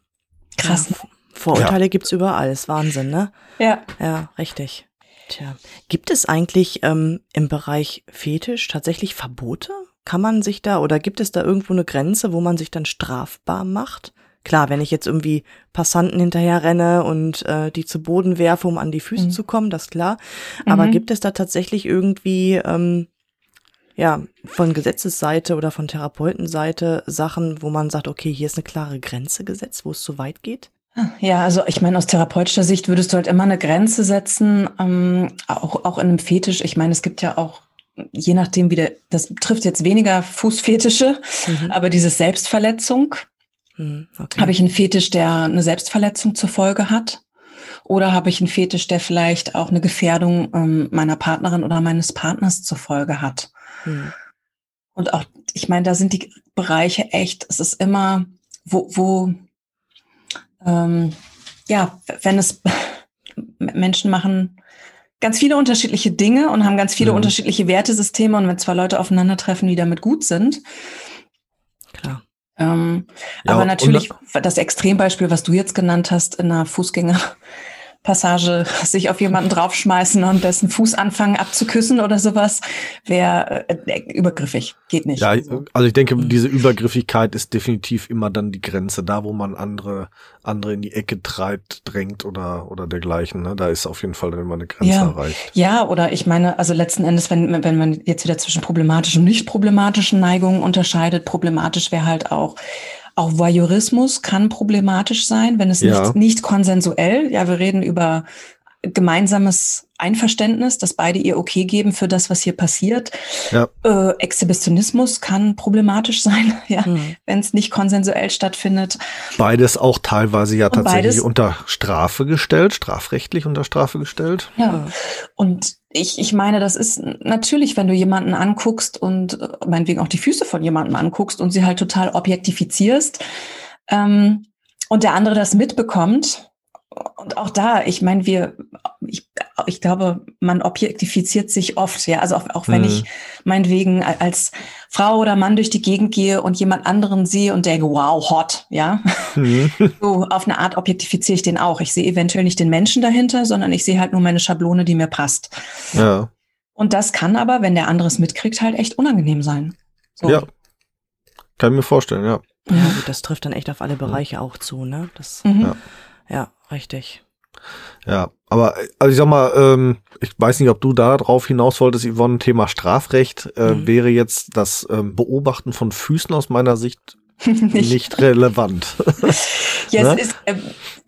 Krass. Ja, Vorurteile ja. gibt's überall, ist Wahnsinn, ne? Ja. Ja, richtig. Tja. Gibt es eigentlich ähm, im Bereich Fetisch tatsächlich Verbote? kann man sich da oder gibt es da irgendwo eine Grenze, wo man sich dann strafbar macht? Klar, wenn ich jetzt irgendwie Passanten hinterher renne und äh, die zu Boden werfe, um an die Füße mhm. zu kommen, das klar. Aber mhm. gibt es da tatsächlich irgendwie, ähm, ja, von Gesetzesseite oder von Therapeutenseite Sachen, wo man sagt, okay, hier ist eine klare Grenze gesetzt, wo es zu weit geht? Ja, also ich meine, aus therapeutischer Sicht würdest du halt immer eine Grenze setzen, ähm, auch, auch in einem Fetisch. Ich meine, es gibt ja auch je nachdem, wie der, das trifft jetzt weniger Fußfetische, mhm. aber diese Selbstverletzung. Mhm, okay. Habe ich einen Fetisch, der eine Selbstverletzung zur Folge hat? Oder habe ich einen Fetisch, der vielleicht auch eine Gefährdung ähm, meiner Partnerin oder meines Partners zur Folge hat? Mhm. Und auch, ich meine, da sind die Bereiche echt, es ist immer, wo, wo ähm, ja, wenn es [laughs] Menschen machen ganz viele unterschiedliche Dinge und haben ganz viele mhm. unterschiedliche Wertesysteme und wenn zwei Leute aufeinandertreffen, die damit gut sind. Ähm, ja, aber natürlich das Extrembeispiel, was du jetzt genannt hast, in einer Fußgänger, Passage [laughs] sich auf jemanden draufschmeißen und dessen Fuß anfangen abzuküssen oder sowas, wäre äh, übergriffig. Geht nicht. Ja, also ich denke, mhm. diese Übergriffigkeit ist definitiv immer dann die Grenze, da wo man andere, andere in die Ecke treibt, drängt oder, oder dergleichen. Ne? Da ist auf jeden Fall dann immer eine Grenze ja. erreicht. Ja, oder ich meine, also letzten Endes, wenn, wenn man jetzt wieder zwischen problematischen und nicht problematischen Neigungen unterscheidet, problematisch wäre halt auch auch Voyeurismus kann problematisch sein, wenn es ja. nicht, nicht konsensuell, ja, wir reden über gemeinsames Einverständnis, dass beide ihr okay geben für das, was hier passiert. Ja. Äh, Exhibitionismus kann problematisch [laughs] sein, ja, mhm. wenn es nicht konsensuell stattfindet. Beides auch teilweise ja Und tatsächlich beides, unter Strafe gestellt, strafrechtlich unter Strafe gestellt. Ja. Und ich, ich meine, das ist natürlich, wenn du jemanden anguckst und äh, meinetwegen auch die Füße von jemandem anguckst und sie halt total objektifizierst ähm, und der andere das mitbekommt, und auch da, ich meine, wir, ich, ich glaube, man objektifiziert sich oft, ja. Also auch, auch wenn mhm. ich meinetwegen als Frau oder Mann durch die Gegend gehe und jemand anderen sehe und denke, wow, hot, ja. Mhm. [laughs] So auf eine Art objektifiziere ich den auch. Ich sehe eventuell nicht den Menschen dahinter, sondern ich sehe halt nur meine Schablone, die mir passt. Ja. Und das kann aber, wenn der andere es mitkriegt, halt echt unangenehm sein. So. Ja. Kann ich mir vorstellen, ja. Ja, gut, das trifft dann echt auf alle Bereiche auch zu, ne? Das, mhm. ja. ja. Richtig. Ja, aber also ich sag mal, ähm, ich weiß nicht, ob du da drauf hinaus wolltest, Yvonne, Thema Strafrecht äh, mhm. wäre jetzt das ähm, Beobachten von Füßen aus meiner Sicht [laughs] nicht, nicht relevant. [laughs] ja, ne? es ist äh,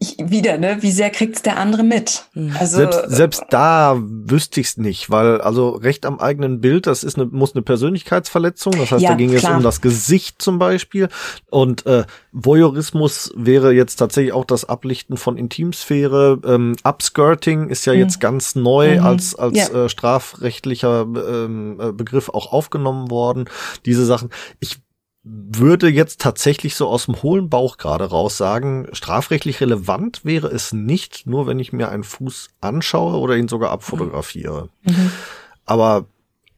ich, wieder, ne? Wie sehr kriegt's der andere mit? Mhm. Also selbst, selbst da wüsste ich's nicht, weil also Recht am eigenen Bild, das ist eine, muss eine Persönlichkeitsverletzung. Das heißt, ja, da ging es um das Gesicht zum Beispiel. Und äh, Voyeurismus wäre jetzt tatsächlich auch das Ablichten von Intimsphäre. Ähm, Upskirting ist ja mhm. jetzt ganz neu mhm. als als ja. äh, strafrechtlicher ähm, äh, Begriff auch aufgenommen worden. Diese Sachen. Ich würde jetzt tatsächlich so aus dem hohlen Bauch gerade raus sagen, strafrechtlich relevant wäre es nicht, nur wenn ich mir einen Fuß anschaue oder ihn sogar abfotografiere. Mhm. Aber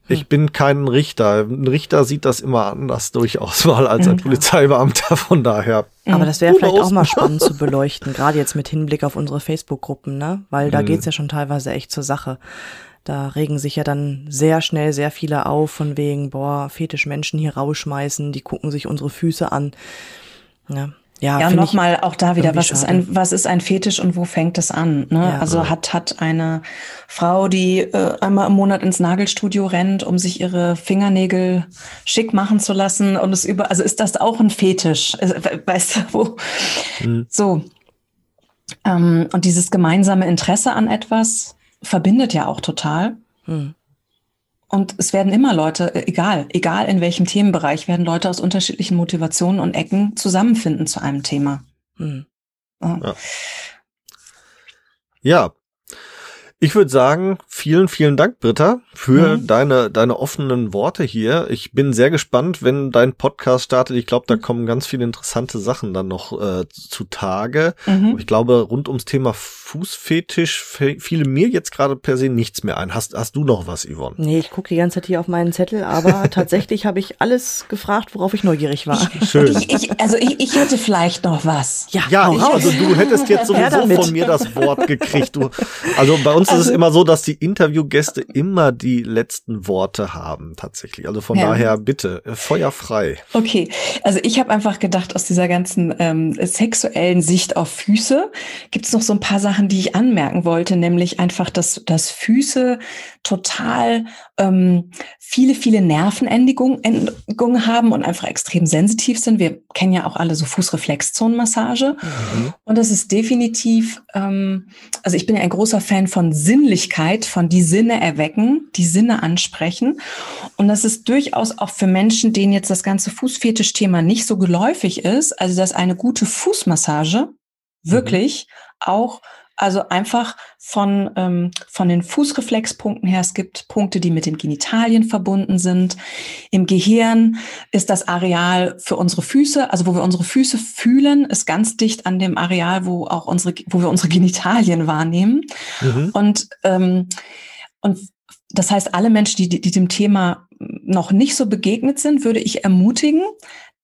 ich bin kein Richter. Ein Richter sieht das immer anders durchaus mal als ein Polizeibeamter, von daher. Aber das wäre vielleicht auch mal spannend [laughs] zu beleuchten, gerade jetzt mit Hinblick auf unsere Facebook-Gruppen, ne? Weil da mhm. geht's ja schon teilweise echt zur Sache. Da regen sich ja dann sehr schnell sehr viele auf, von wegen, boah, Fetischmenschen hier rausschmeißen, die gucken sich unsere Füße an. Ja. Ja, ja nochmal auch da wieder, was ist ein, was ist ein Fetisch und wo fängt es an? Ne? Ja, also hat, hat eine Frau, die äh, einmal im Monat ins Nagelstudio rennt, um sich ihre Fingernägel schick machen zu lassen und es über, also ist das auch ein Fetisch? Äh, weißt du, wo? Mhm. So. Ähm, und dieses gemeinsame Interesse an etwas, verbindet ja auch total. Hm. Und es werden immer Leute, äh, egal, egal in welchem Themenbereich, werden Leute aus unterschiedlichen Motivationen und Ecken zusammenfinden zu einem Thema. Hm. Ja. ja. Ich würde sagen, vielen, vielen Dank, Britta, für mhm. deine, deine offenen Worte hier. Ich bin sehr gespannt, wenn dein Podcast startet. Ich glaube, da mhm. kommen ganz viele interessante Sachen dann noch äh, zutage. Mhm. Ich glaube, rund ums Thema Fußfetisch fiel mir jetzt gerade per se nichts mehr ein. Hast, hast du noch was, Yvonne? Nee, ich gucke die ganze Zeit hier auf meinen Zettel, aber [laughs] tatsächlich habe ich alles gefragt, worauf ich neugierig war. Schön. Ich, ich, also ich, ich hätte vielleicht noch was. Ja, ja ich, also du hättest jetzt sowieso von mir das Wort gekriegt. Du, also bei uns ist es immer so, dass die Interviewgäste immer die letzten Worte haben, tatsächlich. Also von ja. daher bitte, feuerfrei. Okay, also ich habe einfach gedacht, aus dieser ganzen ähm, sexuellen Sicht auf Füße gibt es noch so ein paar Sachen, die ich anmerken wollte, nämlich einfach, dass, dass Füße total ähm, viele, viele Nervenendigungen haben und einfach extrem sensitiv sind. Wir kennen ja auch alle so Fußreflexzonenmassage. Mhm. Und das ist definitiv, ähm, also ich bin ja ein großer Fan von Sinnlichkeit, von die Sinne erwecken, die Sinne ansprechen. Und das ist durchaus auch für Menschen, denen jetzt das ganze Fußfetisch-Thema nicht so geläufig ist, also dass eine gute Fußmassage wirklich mhm. auch also einfach von, ähm, von den Fußreflexpunkten her. Es gibt Punkte, die mit den Genitalien verbunden sind. Im Gehirn ist das Areal für unsere Füße, also wo wir unsere Füße fühlen, ist ganz dicht an dem Areal, wo auch unsere, wo wir unsere [laughs] Genitalien wahrnehmen. Mhm. Und, ähm, und das heißt, alle Menschen, die, die dem Thema noch nicht so begegnet sind, würde ich ermutigen,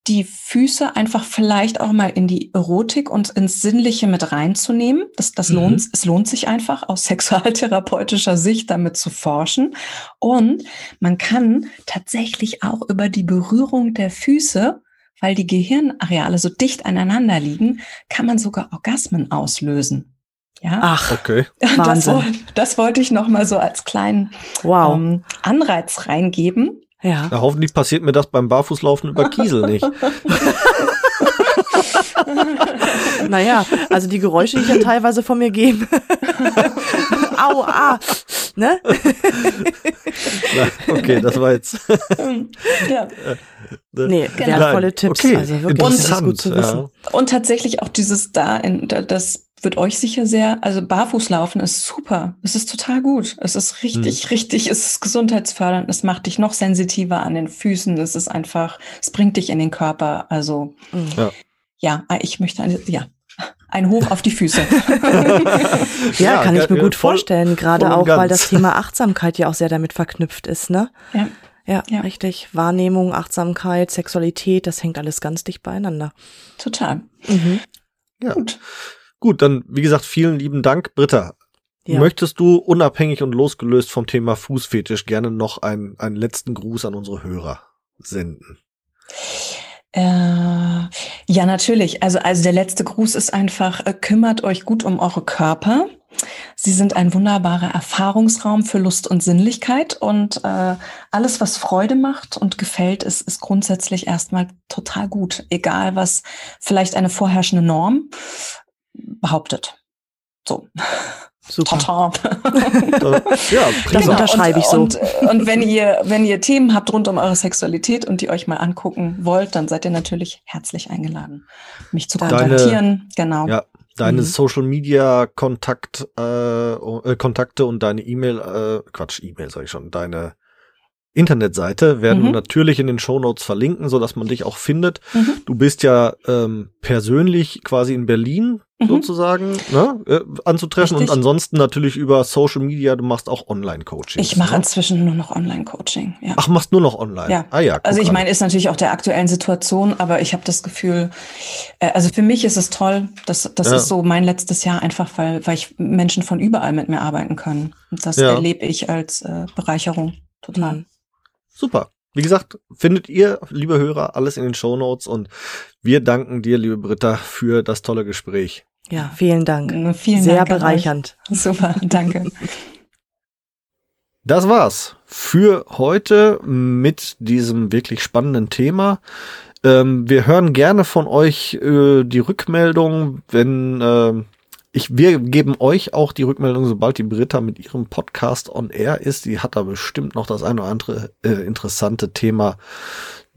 die Füße einfach vielleicht auch mal in die Erotik und ins Sinnliche mit reinzunehmen. Das, das mhm. lohnt, es lohnt sich einfach aus [laughs] sexualtherapeutischer Sicht damit zu forschen. Und man kann tatsächlich auch über die Berührung der Füße, weil die Gehirnareale so dicht aneinander liegen, kann man sogar Orgasmen auslösen. Ja. Ach, okay. [laughs] Das, das wollte ich noch mal so als kleinen wow. ähm, Anreiz reingeben. Ja. ja. Hoffentlich passiert mir das beim Barfußlaufen über Kiesel nicht. [laughs] naja, also die Geräusche, die ich ja teilweise von mir gebe. [laughs] Au, ah, ne? Na, okay, das war jetzt. [laughs] ja. Nee, genau. wertvolle Tipps. Okay, also wirklich, das ist gut zu wissen. Ja. Und tatsächlich auch dieses da, in, das wird euch sicher sehr, also Barfußlaufen ist super. Es ist total gut. Es ist richtig, hm. richtig, es ist gesundheitsfördernd. Es macht dich noch sensitiver an den Füßen. Es ist einfach, es bringt dich in den Körper. Also, ja, ja ich möchte, eine, ja, ein Hoch auf die Füße. [laughs] ja, ja, kann ich mir gut voll, vorstellen, gerade auch, weil das Thema Achtsamkeit ja auch sehr damit verknüpft ist, ne? Ja. Ja, ja, richtig. Wahrnehmung, Achtsamkeit, Sexualität, das hängt alles ganz dicht beieinander. Total. Mhm. Ja. Gut. Gut, dann, wie gesagt, vielen lieben Dank, Britta. Ja. Möchtest du unabhängig und losgelöst vom Thema Fußfetisch gerne noch einen, einen letzten Gruß an unsere Hörer senden? Äh, ja, natürlich. Also, also der letzte Gruß ist einfach, äh, kümmert euch gut um eure Körper. Sie sind ein wunderbarer Erfahrungsraum für Lust und Sinnlichkeit und äh, alles, was Freude macht und gefällt, ist, ist grundsätzlich erstmal total gut, egal was vielleicht eine vorherrschende Norm behauptet. So. Super. Tata. [laughs] ja, das genau. unterschreibe ich so. Und, und, wenn ihr, wenn ihr Themen habt rund um eure Sexualität und die euch mal angucken wollt, dann seid ihr natürlich herzlich eingeladen, mich zu kontaktieren. genau. Ja, deine mhm. Social Media Kontakt, äh, äh, Kontakte und deine E-Mail, äh, Quatsch, E-Mail sag ich schon, deine Internetseite werden mhm. wir natürlich in den Shownotes verlinken, so dass man dich auch findet. Mhm. Du bist ja ähm, persönlich quasi in Berlin mhm. sozusagen ne, äh, anzutreffen Richtig. und ansonsten natürlich über Social Media. Du machst auch Online-Coaching. Ich mache ne? inzwischen nur noch Online-Coaching. Ja. Ach, machst nur noch online? Ja. Ah ja. Also ich meine, ist natürlich auch der aktuellen Situation, aber ich habe das Gefühl, äh, also für mich ist es toll. Das, das ja. ist so mein letztes Jahr einfach, weil, weil ich Menschen von überall mit mir arbeiten können. Und das ja. erlebe ich als äh, Bereicherung total. Super. Wie gesagt, findet ihr, liebe Hörer, alles in den Show Notes und wir danken dir, liebe Britta, für das tolle Gespräch. Ja, vielen Dank. Vielen Sehr Dank bereichernd. Super, danke. Das war's für heute mit diesem wirklich spannenden Thema. Ähm, wir hören gerne von euch äh, die Rückmeldung, wenn äh, ich, wir geben euch auch die Rückmeldung, sobald die Britta mit ihrem Podcast on air ist. Die hat da bestimmt noch das eine oder andere äh, interessante Thema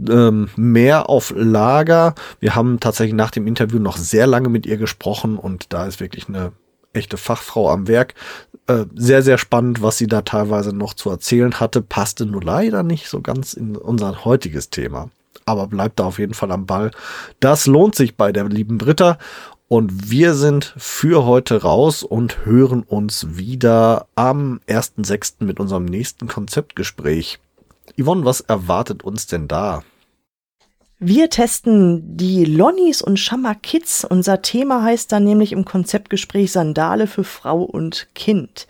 ähm, mehr auf Lager. Wir haben tatsächlich nach dem Interview noch sehr lange mit ihr gesprochen und da ist wirklich eine echte Fachfrau am Werk. Äh, sehr, sehr spannend, was sie da teilweise noch zu erzählen hatte. Passte nur leider nicht so ganz in unser heutiges Thema. Aber bleibt da auf jeden Fall am Ball. Das lohnt sich bei der lieben Britta. Und wir sind für heute raus und hören uns wieder am 1.6. mit unserem nächsten Konzeptgespräch. Yvonne, was erwartet uns denn da? Wir testen die Lonnies und Shamma Kids. Unser Thema heißt dann nämlich im Konzeptgespräch Sandale für Frau und Kind.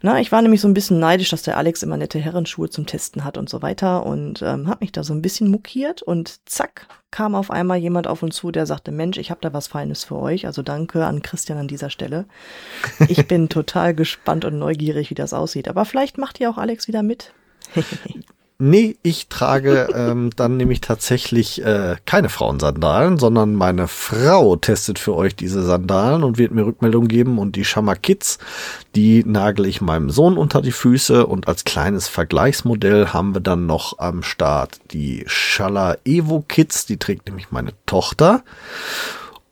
Na, ich war nämlich so ein bisschen neidisch, dass der Alex immer nette Herrenschuhe zum Testen hat und so weiter und ähm, habe mich da so ein bisschen mokiert und zack, kam auf einmal jemand auf uns zu, der sagte, Mensch, ich habe da was Feines für euch. Also danke an Christian an dieser Stelle. Ich [laughs] bin total gespannt und neugierig, wie das aussieht. Aber vielleicht macht ihr auch Alex wieder mit. [laughs] Nee, ich trage ähm, dann nämlich tatsächlich äh, keine Frauensandalen, sondern meine Frau testet für euch diese Sandalen und wird mir Rückmeldung geben und die Shama Kids, die nagel ich meinem Sohn unter die Füße und als kleines Vergleichsmodell haben wir dann noch am Start die Shala Evo Kids, die trägt nämlich meine Tochter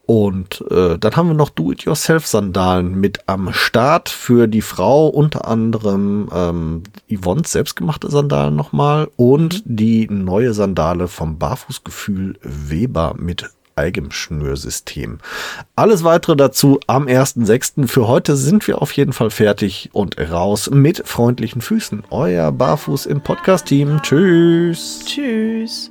und äh, dann haben wir noch Do-it-yourself-Sandalen mit am Start für die Frau, unter anderem ähm, Yvonne's selbstgemachte Sandalen nochmal und die neue Sandale vom Barfußgefühl Weber mit eigenem Schnürsystem. Alles weitere dazu am 1.6. Für heute sind wir auf jeden Fall fertig und raus mit freundlichen Füßen. Euer Barfuß im Podcast-Team. Tschüss. Tschüss.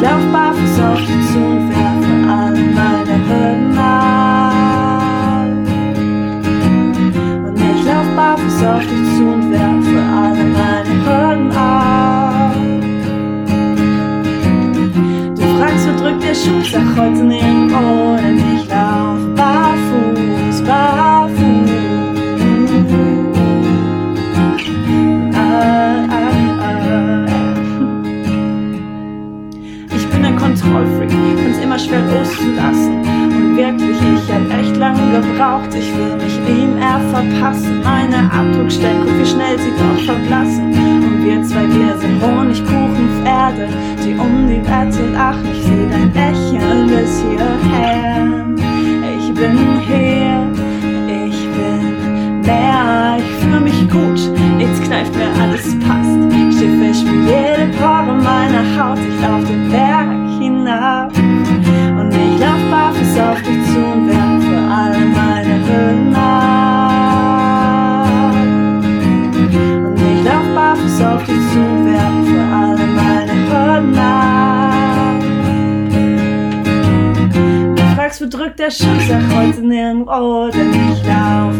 ich lauf barfuß auf dich zu und werfe alle meine Hürden ab. Und ich lauf barfuß auf dich zu und werfe alle meine Hürden ab. Du fragst, wo drückt der Schuh? Sag heute nirgendwo, denn ich lauf barfuß, barfuß. Schwer loszulassen. Und wirklich, ich hab echt lange gebraucht, ich will mich ihm eher verpassen. Meine Abdruckstelle, guck wie schnell sie doch verblassen. Und wir zwei Gläser Honigkuchenpferde, die um die Wette lachen. Ich seh dein Lächeln bis hierher. Ich bin hier, ich bin mehr, ich fühl mich gut, nichts kneift mir, alles passt. Fest wie jede Pore meiner Haut, ich lauf den Berg hinab. Lauf barfuß auf dich zu und werfe alle meine Hüllen ab. Und ich lauf barfuß auf dich zu und werfe alle meine Hüllen ab. Du fragst, wo drückt der Schuh, sag heute nirgendwo, denn ich lauf